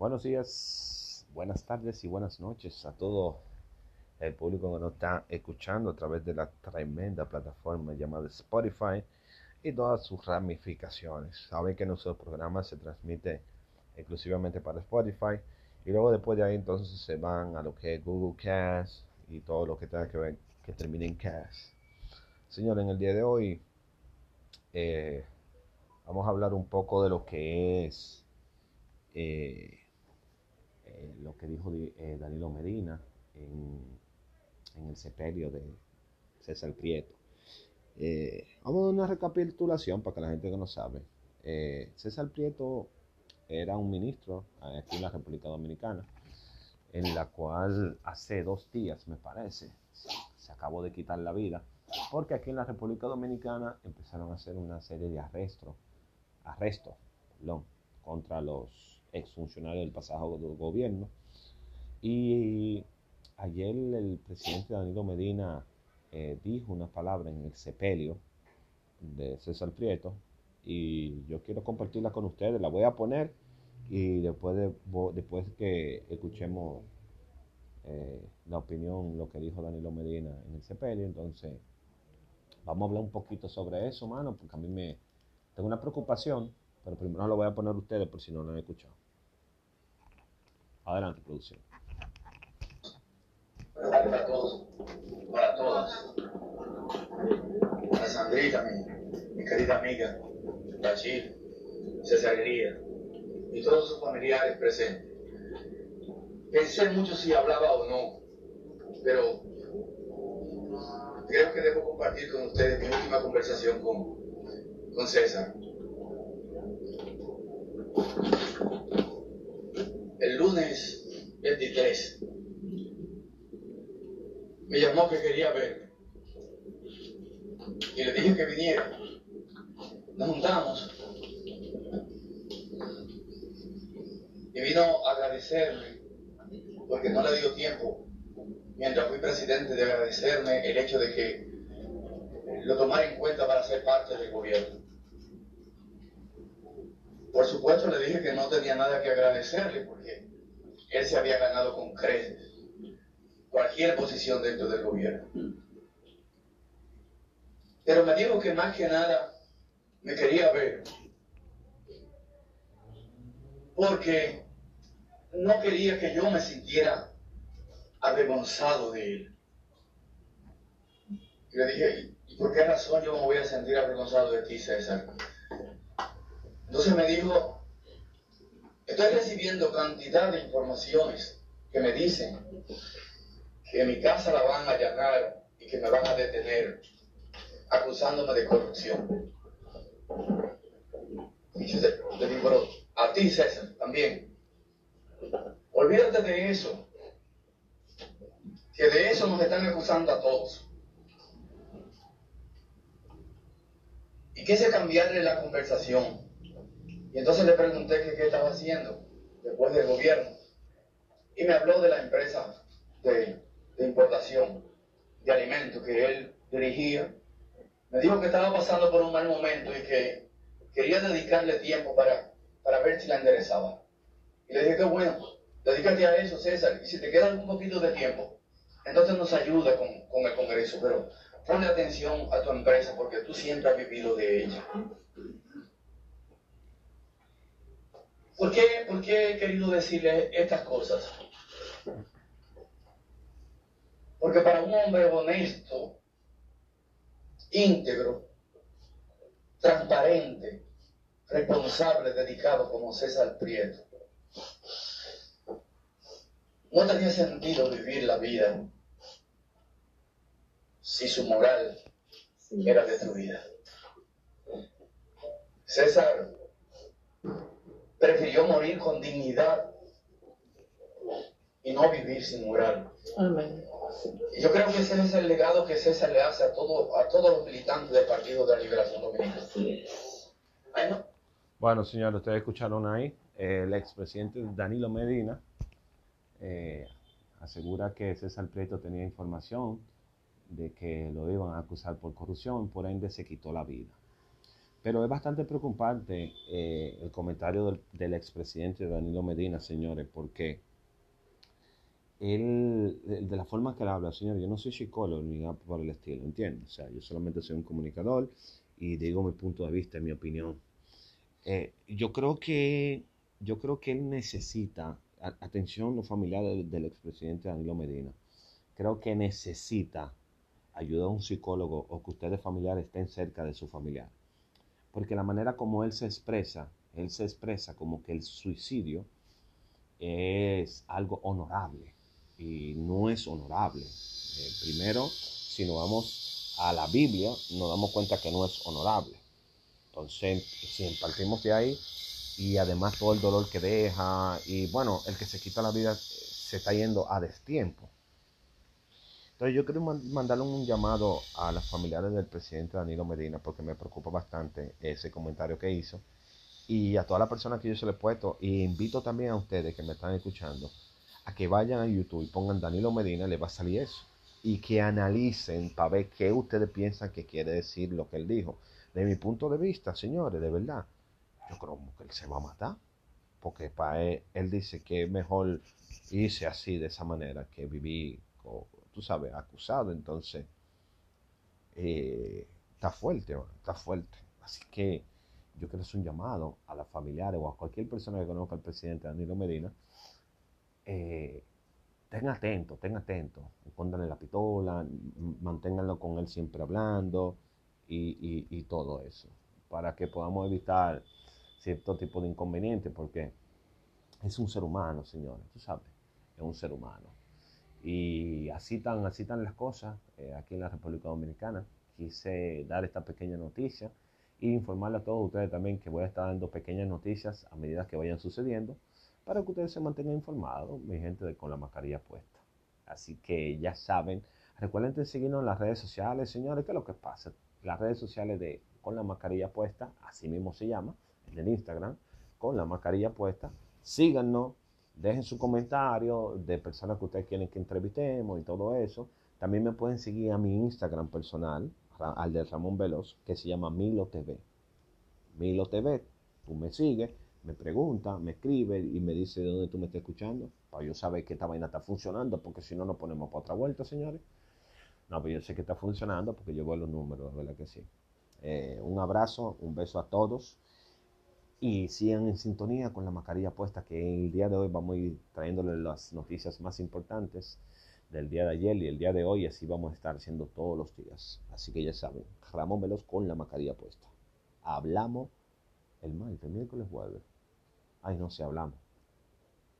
Buenos días, buenas tardes y buenas noches a todo el público que nos está escuchando a través de la tremenda plataforma llamada Spotify y todas sus ramificaciones. Saben que nuestro programa se transmite exclusivamente para Spotify y luego después de ahí entonces se van a lo que es Google Cast y todo lo que tenga que ver que termine en Cast. Señores, en el día de hoy eh, vamos a hablar un poco de lo que es eh, eh, lo que dijo eh, Danilo Medina en, el sepelio de César Prieto. Eh, vamos a dar una recapitulación para que la gente que no sabe. César Prieto era un ministro aquí en la República Dominicana, en la cual hace dos días, me parece, se acabó de quitar la vida, porque aquí en la República Dominicana empezaron a hacer una serie de arrestos, arrestos, contra los exfuncionario del pasado gobierno. Y ayer el presidente Danilo Medina eh, dijo una palabra en el sepelio de César Prieto y yo quiero compartirla con ustedes, la voy a poner y después, de, después que escuchemos eh, la opinión, lo que dijo Danilo Medina en el sepelio, entonces vamos a hablar un poquito sobre eso, mano, porque a mí me tengo una preocupación, pero primero lo voy a poner a ustedes por si no lo han escuchado. Adelante, producción. Para todos, para todas. Para Sandrita, mi, querida amiga, Bachir, Cesarería y todos sus familiares presentes. Pensé mucho si hablaba o no, pero creo que debo compartir con ustedes mi última conversación con, con César. El lunes 23. Me llamó que quería verme. Y le dije que viniera. Nos juntamos. Y vino a agradecerme, porque no le dio tiempo, mientras fui presidente, de agradecerme el hecho de que lo tomara en cuenta para ser parte del gobierno. Por supuesto le dije que no tenía nada que agradecerle porque él se había ganado con creces cualquier posición dentro del gobierno. Pero me dijo que más que nada me quería ver porque no quería que yo me sintiera avergonzado de él. Y le dije, ¿y por qué razón yo me voy a sentir avergonzado de ti, César? Entonces me dijo, estoy recibiendo cantidad de informaciones que me dicen que mi casa la van a allanar y que me van a detener acusándome de corrupción. Y yo le digo, pero a ti César también. Olvídate de eso. Que de eso nos están acusando a todos. Y quise cambiarle la conversación y entonces le pregunté qué estaba haciendo después del gobierno. Y me habló de la empresa de, importación de alimentos que él dirigía. Me dijo que estaba pasando por un mal momento y que quería dedicarle tiempo para, para ver si la enderezaba. Y le dije que bueno, dedícate a eso, César. Y si te queda un poquito de tiempo, entonces nos ayuda con, con el Congreso. Pero ponle atención a tu empresa porque tú siempre has vivido de ella. ¿Por qué, he querido decirle estas cosas? Porque para un hombre honesto, íntegro, transparente, responsable, dedicado como César Prieto, no tenía sentido vivir la vida si su moral era destruida. César prefirió morir con dignidad y no vivir sin moral. Amén. Yo creo que ese es el legado que César le hace a, todo, a todos los militantes del Partido de la Liberación Dominicana. Bueno, señores, ustedes escucharon ahí, el expresidente Danilo Medina eh, asegura que César Prieto tenía información de que lo iban a acusar por corrupción, por ende se quitó la vida. Pero es bastante preocupante eh, el comentario del, del expresidente Danilo Medina, señores, porque él, de la forma que él habla, señor, yo no soy psicólogo ni nada por el estilo, ¿entiendes? O sea, yo solamente soy un comunicador y digo mi punto de vista, mi opinión. Eh, yo creo que yo creo que él necesita, atención los familiares del expresidente Danilo Medina, creo que necesita ayuda a un psicólogo o que ustedes familiares estén cerca de su familiar. Porque la manera como él se expresa, él se expresa como que el suicidio es algo honorable y no es honorable. Eh, primero, si nos vamos a la Biblia, nos damos cuenta que no es honorable. Entonces, si partimos de ahí, y además todo el dolor que deja y bueno, el que se quita la vida se está yendo a destiempo. Entonces yo quiero mandarle un llamado a las familiares del presidente Danilo Medina porque me preocupa bastante ese comentario que hizo y a todas las personas que yo se le he puesto y invito también a ustedes que me están escuchando a que vayan a YouTube y pongan Danilo Medina, le va a salir eso y que analicen para ver qué ustedes piensan que quiere decir lo que él dijo. De mi punto de vista, señores, de verdad, yo creo que él se va a matar. Porque para él, él dice que es mejor irse así, de esa manera, que vivir, tú sabes, acusado. Entonces, eh, está fuerte, está fuerte. Así que yo quiero hacer un llamado a las familiares o a cualquier persona que conozca al presidente Danilo Medina. Eh, ten atento, ten atento. Escóndanle la pistola, manténganlo con él siempre hablando y, y todo eso. Para que podamos evitar cierto tipo de inconveniente porque es un ser humano, señores, tú sabes, es un ser humano. Y así están, así están las cosas eh, aquí en la República Dominicana. Quise dar esta pequeña noticia e informarle a todos ustedes también que voy a estar dando pequeñas noticias a medida que vayan sucediendo para que ustedes se mantengan informados, mi gente, de, con la mascarilla puesta. Así que ya saben, recuerden de seguirnos en las redes sociales, señores, que es lo que pasa. Las redes sociales de con la mascarilla puesta, así mismo se llama, en el Instagram con la mascarilla puesta. Síganos, dejen su comentario de personas que ustedes quieren que entrevistemos y todo eso. También me pueden seguir a mi Instagram personal, al de Ramón Veloz, que se llama Milo TV. Milo TV, tú me sigues, me pregunta, me escribe y me dice de dónde tú me estás escuchando, para yo saber que esta vaina está funcionando, porque si no, nos ponemos para otra vuelta, señores. No, pero yo sé que está funcionando porque yo veo los números, ¿verdad que sí? Eh, un abrazo, un beso a todos y sigan en sintonía con la mascarilla puesta que el día de hoy vamos a ir trayéndoles las noticias más importantes del día de ayer y el día de hoy así vamos a estar haciendo todos los días. Así que ya saben Ramón Veloz con la mascarilla puesta. Hablamos el martes miércoles jueves. Ay no sé hablamos